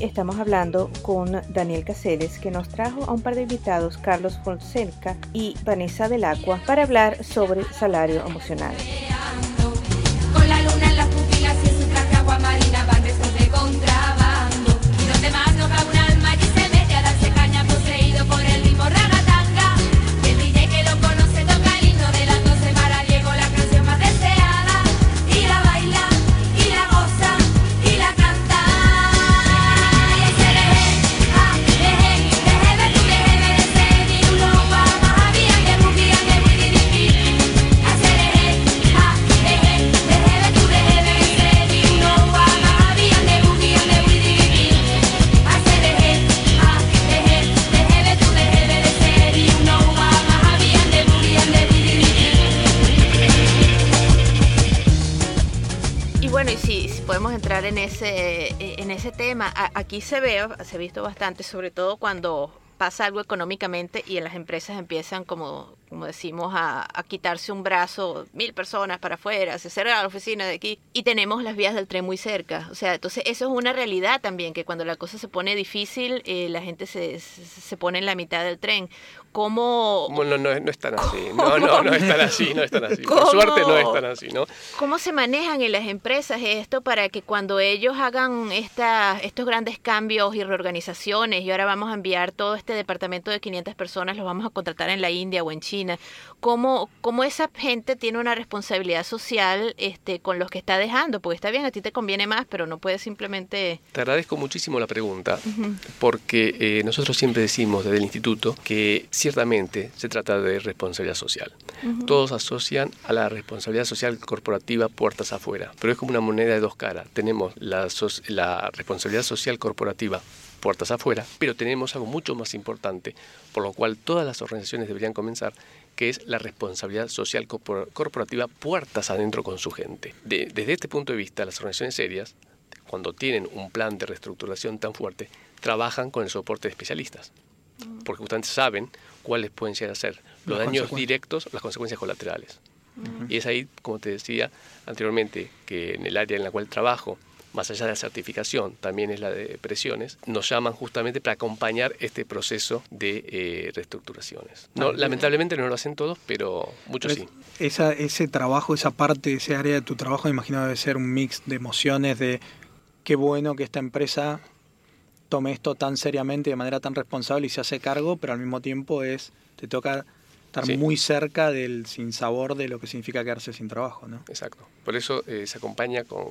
Estamos hablando con Daniel Caceres, que nos trajo a un par de invitados, Carlos Fonseca y Vanessa del Acua, para hablar sobre salario emocional. Tema, a- aquí se ve, se ha visto bastante, sobre todo cuando pasa algo económicamente y en las empresas empiezan como como decimos, a, a quitarse un brazo, mil personas para afuera, se cerra la oficina de aquí y tenemos las vías del tren muy cerca. O sea, entonces eso es una realidad también, que cuando la cosa se pone difícil, eh, la gente se, se, pone en la mitad del tren. ¿Cómo, No, no, no, no es tan así. No, no, no es tan así, no es tan así. Por ¿Cómo? suerte no es tan así, ¿no? ¿Cómo se manejan en las empresas esto para que cuando ellos hagan esta, estos grandes cambios y reorganizaciones y ahora vamos a enviar todo este departamento de 500 personas, los vamos a contratar en la India o en China, ¿cómo, cómo esa gente tiene una responsabilidad social este, con los que está dejando? Porque está bien, a ti te conviene más, pero no puedes simplemente... Te agradezco muchísimo la pregunta, porque eh, nosotros siempre decimos desde el instituto que ciertamente se trata de responsabilidad social. Todos asocian a la responsabilidad social corporativa puertas afuera, pero es como una moneda de dos caras. Tenemos la, so- la responsabilidad social corporativa puertas afuera, pero tenemos algo mucho más importante, por lo cual todas las organizaciones deberían comenzar, que es la responsabilidad social corpor- corporativa puertas adentro con su gente. De- desde este punto de vista, las organizaciones serias, cuando tienen un plan de reestructuración tan fuerte, trabajan con el soporte de especialistas, porque justamente saben cuáles pueden llegar a ser los Las daños directos, las consecuencias colaterales. Y es ahí, como te decía anteriormente, que en el área en la cual trabajo, más allá de la certificación, también es la de presiones, nos llaman justamente para acompañar este proceso de eh, reestructuraciones. No, Ah, lamentablemente no lo hacen todos, pero muchos sí. Esa, ese trabajo, esa parte, ese área de tu trabajo, me imagino debe ser un mix de emociones, de qué bueno que esta empresa tome esto tan seriamente, de manera tan responsable y se hace cargo, pero al mismo tiempo es te toca estar Sí. muy cerca del sinsabor de lo que significa quedarse sin trabajo, ¿no? Exacto. Por eso eh, se acompaña con,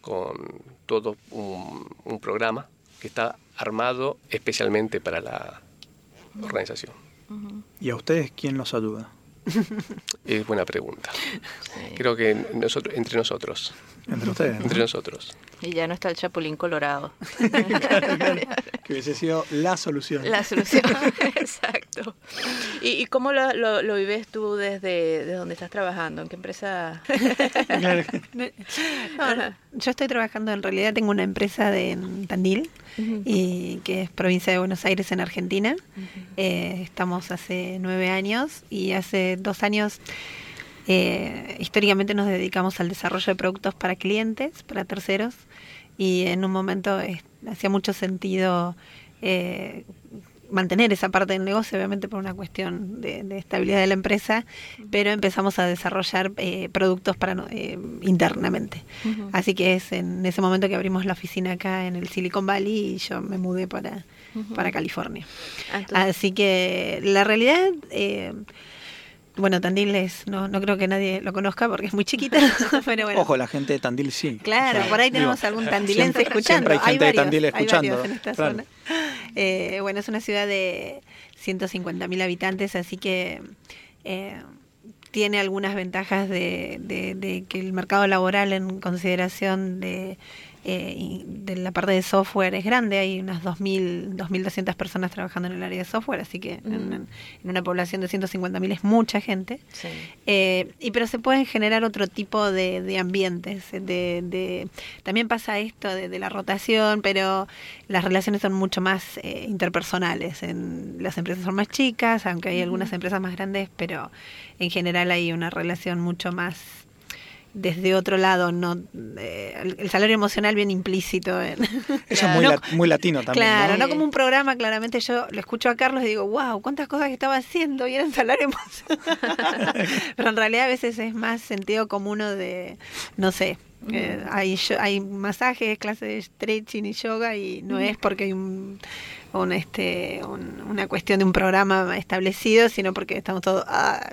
con todo un, un programa que está armado especialmente para la organización. ¿Y a ustedes quién los ayuda? Es buena pregunta. Creo que nosotros, entre nosotros. Entre ustedes. ¿no? Entre nosotros. Y ya no está el chapulín colorado. Que hubiese sido la solución. La solución, exacto. ¿Y, y cómo lo, lo- lo vives tú desde, desde donde estás trabajando? ¿En qué empresa? No, no, yo estoy trabajando, en realidad tengo una empresa de Tandil, y que es provincia de Buenos Aires en Argentina. Eh, estamos hace nueve años y hace dos años eh, históricamente nos dedicamos al desarrollo de productos para clientes, para terceros, y en un momento eh, hacía mucho sentido eh, mantener esa parte del negocio, obviamente por una cuestión de, de estabilidad de la empresa, pero empezamos a desarrollar productos para internamente. Así que es en ese momento que abrimos la oficina acá en el Silicon Valley y yo me mudé para, para California. Ah, Así que la realidad, bueno, Tandil es, no, no creo que nadie lo conozca porque es muy chiquita, pero bueno. Ojo, la gente de Tandil sí. Claro, O sea, por ahí digo, tenemos algún tandilense siempre- escuchando. Siempre hay gente de varios, Tandil hay escuchando. en esta claro. zona. Eh, bueno, es una ciudad de 150.000 habitantes, así que eh, tiene algunas ventajas de, de- de que el mercado laboral en consideración de, eh, y de la parte de software es grande, hay unas 2.000, 2.200 personas trabajando en el área de software, así que en, en una población de 150.000 es mucha gente. Sí. Eh, y pero se pueden generar otro tipo de, de ambientes. De, de- también pasa esto de, de la rotación, pero las relaciones son mucho más eh, interpersonales. En, las empresas son más chicas, aunque hay algunas empresas más grandes, pero en general hay una relación mucho más desde otro lado, no eh, el, salario emocional bien implícito. En, Eso es muy, No la- muy latino también. Claro, ¿no? no como un programa, claramente yo lo escucho a Carlos y digo, wow, cuántas cosas que estaba haciendo y eran salario emocional. Pero en realidad a veces es más sentido común de, no sé, eh, hay, hay masajes, clases de stretching y yoga y no es porque hay un, un, este, un- una cuestión de un programa establecido, sino porque estamos todos... ah,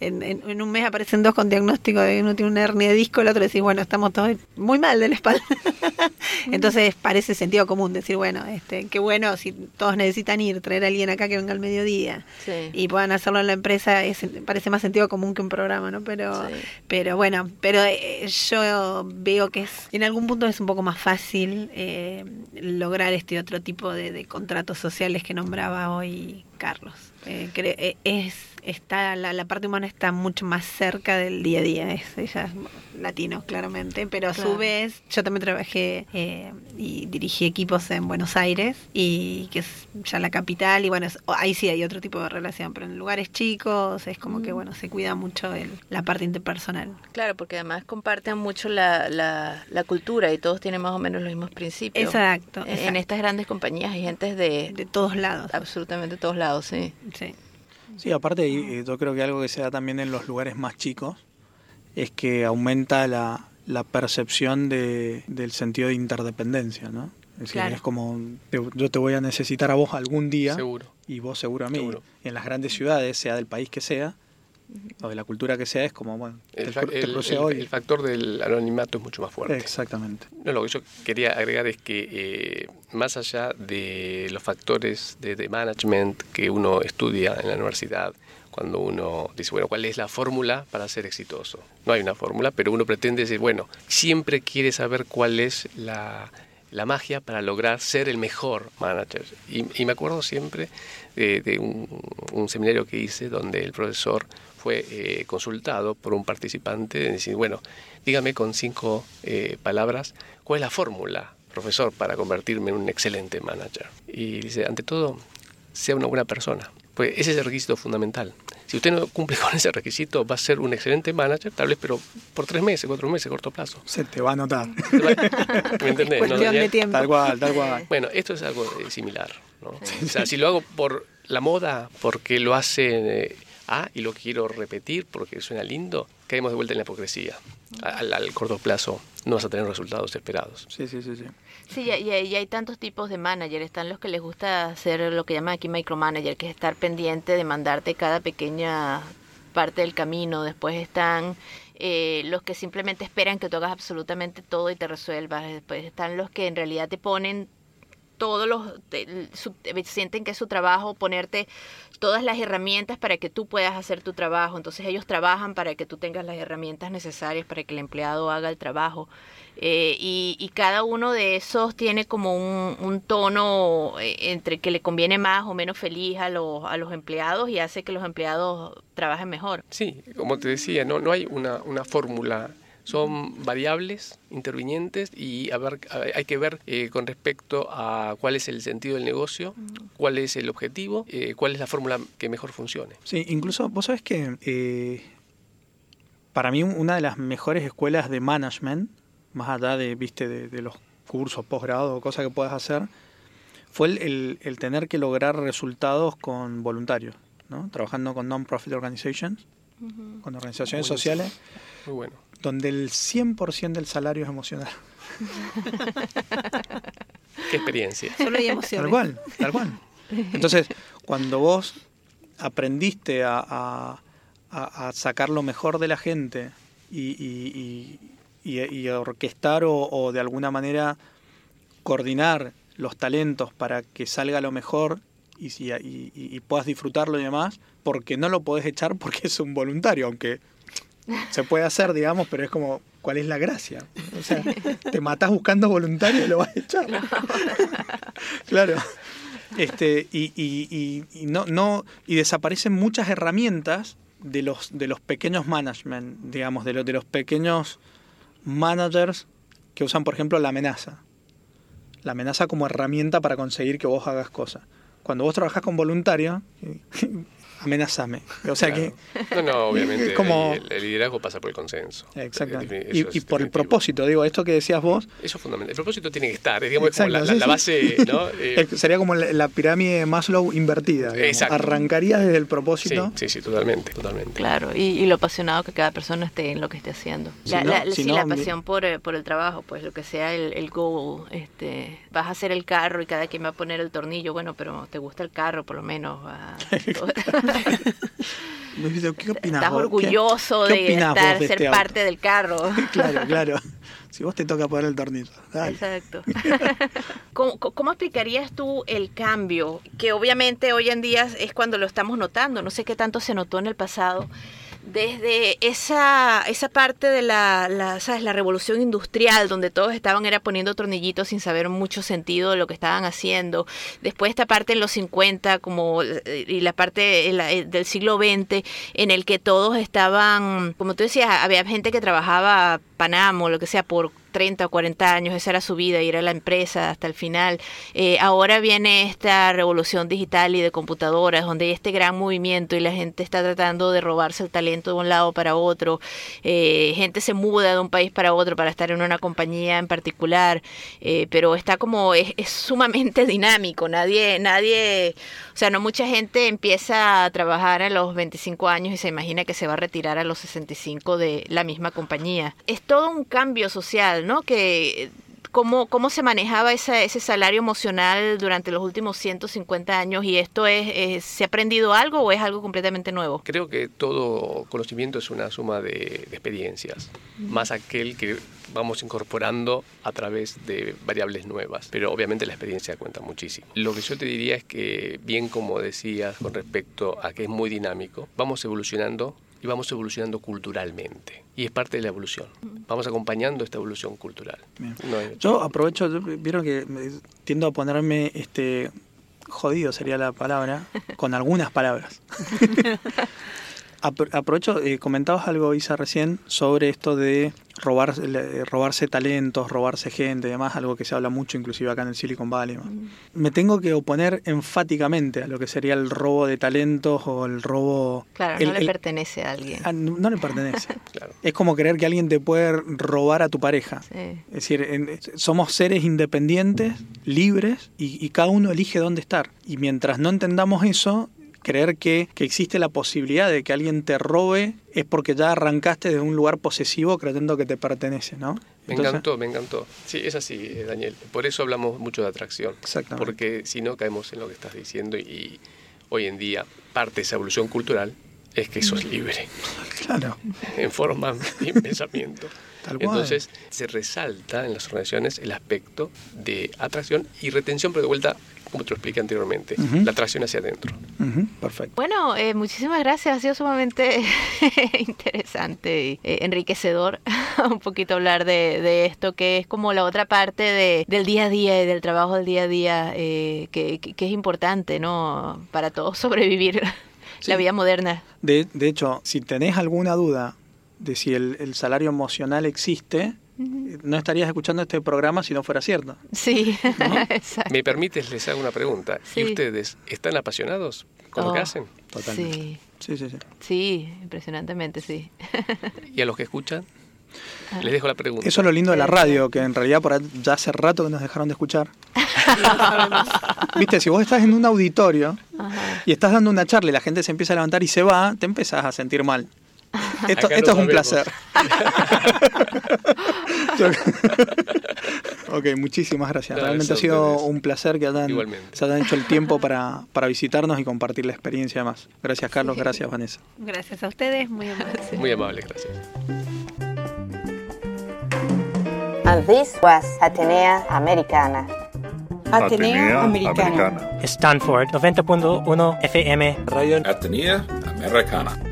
en, en- en un mes aparecen dos con diagnóstico de uno tiene una hernia de disco, el otro decís, bueno, estamos todos muy mal de la espalda. Entonces parece sentido común decir, bueno, este, qué bueno, si todos necesitan ir, traer a alguien acá que venga al mediodía Sí. y puedan hacerlo en la empresa, es, parece más sentido común que un programa, ¿no? Pero, Sí. pero bueno, pero eh, yo veo que es, en algún punto es un poco más fácil eh, lograr este otro tipo de, de contratos sociales que nombraba hoy Carlos. Eh, eh, es está la, la parte humana está mucho más cerca del día a día. Es, ella es latino, claramente, pero a Claro. su vez yo también trabajé eh, y dirigí equipos en Buenos Aires y que es ya la capital y bueno, es- ahí sí hay otro tipo de relación, pero en lugares chicos es como que bueno, se cuida mucho el- la parte interpersonal. Claro, porque además comparten mucho la, la, la cultura y todos tienen más o menos los mismos principios. Exacto, En, exacto. estas grandes compañías hay gente de, de todos lados. Absolutamente todos lados, sí. Sí. Sí, aparte yo creo que algo que se da también en los lugares más chicos es que aumenta la, la percepción de, del sentido de interdependencia, ¿no? Es decir, es como te- yo te voy a necesitar a vos algún día Seguro. y vos seguro a mí. Seguro. En las grandes ciudades, sea del país que sea, o de la cultura que sea, es como, bueno, El, te factor del anonimato es mucho más fuerte. Exactamente. No, lo que yo quería agregar es que eh, más allá de los factores de, de management que uno estudia en la universidad, cuando uno dice, bueno, ¿cuál es la fórmula para ser exitoso? No hay una fórmula, pero uno pretende decir, bueno, siempre quiere saber cuál es la, la magia para lograr ser el mejor manager. Y, me acuerdo siempre de, de un, seminario que hice donde el profesor fue eh, consultado por un participante de decir, bueno, dígame con cinco eh, palabras, ¿cuál es la fórmula, profesor, para convertirme en un excelente manager? Y dice, ante todo, sea una buena persona. Pues ese es el requisito fundamental. Si usted no cumple con ese requisito, va a ser un excelente manager, tal vez, pero por tres meses, cuatro meses, corto plazo. Se te va a notar. ¿Me entendés? no, Cuestión de tiempo. Tal cual, tal cual. Bueno, esto es algo eh, similar. ¿no? O sea, si lo hago por la moda, porque lo hace eh, A y lo quiero repetir porque suena lindo, caemos de vuelta en la hipocresía. Al, al corto plazo no vas a tener resultados esperados. Sí, sí, sí, sí. Sí, y, y- hay tantos tipos de manager. Están los que les gusta hacer lo que llaman aquí micromanager, que es estar pendiente de mandarte cada pequeña parte del camino. Después están eh, los que simplemente esperan que tú hagas absolutamente todo y te resuelvas. Después están los que en realidad te ponen todos los te- te- sienten que es su trabajo ponerte todas las herramientas para que tú puedas hacer tu trabajo. Entonces ellos trabajan para que tú tengas las herramientas necesarias para que el empleado haga el trabajo. Eh, y, y cada uno de esos tiene como un, un tono eh, entre que le conviene más o menos feliz a los, a los empleados y hace que los empleados trabajen mejor. Sí, como te decía, no, no hay una, una fórmula. Son variables intervinientes y a ver, hay que ver eh, con respecto a cuál es el sentido del negocio, cuál es el objetivo, eh, cuál es la fórmula que mejor funcione. Sí, incluso vos sabés que eh, para mí un- una de las mejores escuelas de management, más allá de, viste, de, de los cursos, posgrado o cosas que puedas hacer, fue el, el- el tener que lograr resultados con voluntarios, ¿no? Trabajando con non-profit organizations, con organizaciones Muy sociales, Muy bueno. donde el 100% del salario es emocional. Qué experiencia. Solo hay emociones. Tal cual, tal cual. Entonces, cuando vos aprendiste a, a- a- a sacar lo mejor de la gente y, y- y- y- orquestar o, o de alguna manera coordinar los talentos para que salga lo mejor y, y- puedas disfrutarlo y demás, porque no lo podés echar porque es un voluntario, aunque se puede hacer, digamos, pero es como, ¿cuál es la gracia? O sea, te matás buscando voluntario y lo vas a echar. claro. Este, y, y- y- y no, no, y desaparecen muchas herramientas de los, de los pequeños management, digamos, de, los de los pequeños managers que usan, por ejemplo, la amenaza. La amenaza como herramienta para conseguir que vos hagas cosas. Cuando vos trabajás con voluntario, amenazame. O sea Claro. que No, no, obviamente. Como- El, el liderazgo pasa por el consenso. Exactamente. Y, por el propósito, digo, esto que decías vos, Eso es fundamental. El propósito tiene que estar. es, Digamos, es como la, base, ¿no? Eh, sería como la, la pirámide de Maslow invertida. digamos. Exacto. Arrancarías desde el propósito. sí, sí, totalmente, totalmente. Claro, y, y lo apasionado que cada persona esté en lo que esté haciendo. Si La, no- la- si sí, no, la pasión por, eh, por el trabajo, pues lo que sea el, el goal. Este, vas a hacer el carro y cada quien va a poner el tornillo, bueno, pero te gusta el carro por lo menos. Luis, ¿Qué opinas Estás orgulloso qué de estar, de ser este auto? parte del carro. Claro, claro. Si vos te toca poner el tornillo. dale. Exacto. ¿Cómo, cómo explicarías tú el cambio? Que obviamente hoy en día es cuando lo estamos notando, no sé qué tanto se notó en el pasado, desde esa, esa parte de la, la, ¿sabes? la revolución industrial, donde todos estaban era poniendo tornillitos sin saber mucho sentido de lo que estaban haciendo. Después esta parte en los 50 como, eh, y la parte eh, del siglo XX, en el que todos estaban, como tú decías, había gente que trabajaba Panam o lo que sea por 30 o 40 años, esa era su vida y era la empresa hasta el final. Eh, ahora viene esta revolución digital y de computadoras, donde hay este gran movimiento y la gente está tratando de robarse el talento de un lado para otro. Eh, gente se muda de un país para otro para estar en una compañía en particular, eh, pero está como, es, es sumamente dinámico. Nadie, nadie, o sea, no mucha gente empieza a trabajar a los 25 años y se imagina que se va a retirar a los 65 de la misma compañía. Es todo un cambio social, ¿no? Que cómo, cómo se manejaba esa, ese salario emocional durante los últimos 150 años y esto es, es- ¿se ha aprendido algo o es algo completamente nuevo? Creo que todo conocimiento es una suma de, de experiencias, más aquel que vamos incorporando a través de variables nuevas, pero obviamente la experiencia cuenta muchísimo. Lo que yo te diría es que, bien como decías con respecto a que es muy dinámico, vamos evolucionando y vamos evolucionando culturalmente. Y es parte de la evolución. Vamos acompañando esta evolución cultural. No hay- Yo aprovecho, yo- vieron que tiendo a ponerme este jodido sería la palabra, con algunas palabras. Apro- Aprovecho, eh, comentabas algo, Isa, recién, sobre esto de robar, robarse talentos, robarse gente y demás, algo que se habla mucho inclusive acá en el Silicon Valley. ¿no? Me tengo que oponer enfáticamente a lo que sería el robo de talentos o el robo... Claro, el- no le el- pertenece a alguien. Ah, no no le pertenece. Es como creer que alguien te puede robar a tu pareja. Sí. Es decir, en- somos seres independientes, libres, y, y cada uno elige dónde estar. Y mientras no entendamos eso, creer que, que existe la posibilidad de que alguien te robe es porque ya arrancaste de un lugar posesivo creyendo que te pertenece, ¿no? Me Entonces- encantó, me encantó. Sí, es así, eh, Daniel. Por eso hablamos mucho de atracción. Exactamente. Porque si no caemos en lo que estás diciendo y, y hoy en día parte de esa evolución cultural es que sos libre Claro. en forma y en pensamiento. Tal cual. Entonces se resalta en las organizaciones el aspecto de atracción y retención, pero de vuelta, como te lo expliqué anteriormente, la atracción hacia adentro. Perfecto. Bueno, eh, muchísimas gracias. Ha sido sumamente interesante y eh, enriquecedor un poquito hablar de, de esto, que es como la otra parte de, del día a día y del trabajo del día a día, eh, que, que- que es importante, ¿no? Para todos sobrevivir la vida moderna. De, de hecho, si tenés alguna duda de si el, el salario emocional existe. No estarías escuchando este programa si no fuera cierto. Sí, exacto. ¿Me permites, les hago una pregunta? Sí. ¿Y ustedes están apasionados con lo que Oh, hacen? Sí, Sí, sí, sí. sí, impresionantemente, sí. ¿Y a los que escuchan? Ah. Les dejo la pregunta. Eso es lo lindo de la radio, que en realidad por ahí ya hace rato que nos dejaron de escuchar. Viste, si vos estás en un auditorio Ajá. y estás dando una charla y la gente se empieza a levantar y se va, te empezás a sentir mal. Esto, esto es un placer. ok, muchísimas gracias. No, Realmente ha sido ustedes. un placer que hayan, se hayan hecho el tiempo para, para visitarnos y compartir la experiencia más. Gracias Carlos, gracias Vanessa. Gracias a ustedes, muy amables. Muy amable, gracias. And this was Atenea Americana. Atenea Americana. Stanford 90.1 FM. Radio Atenea Americana.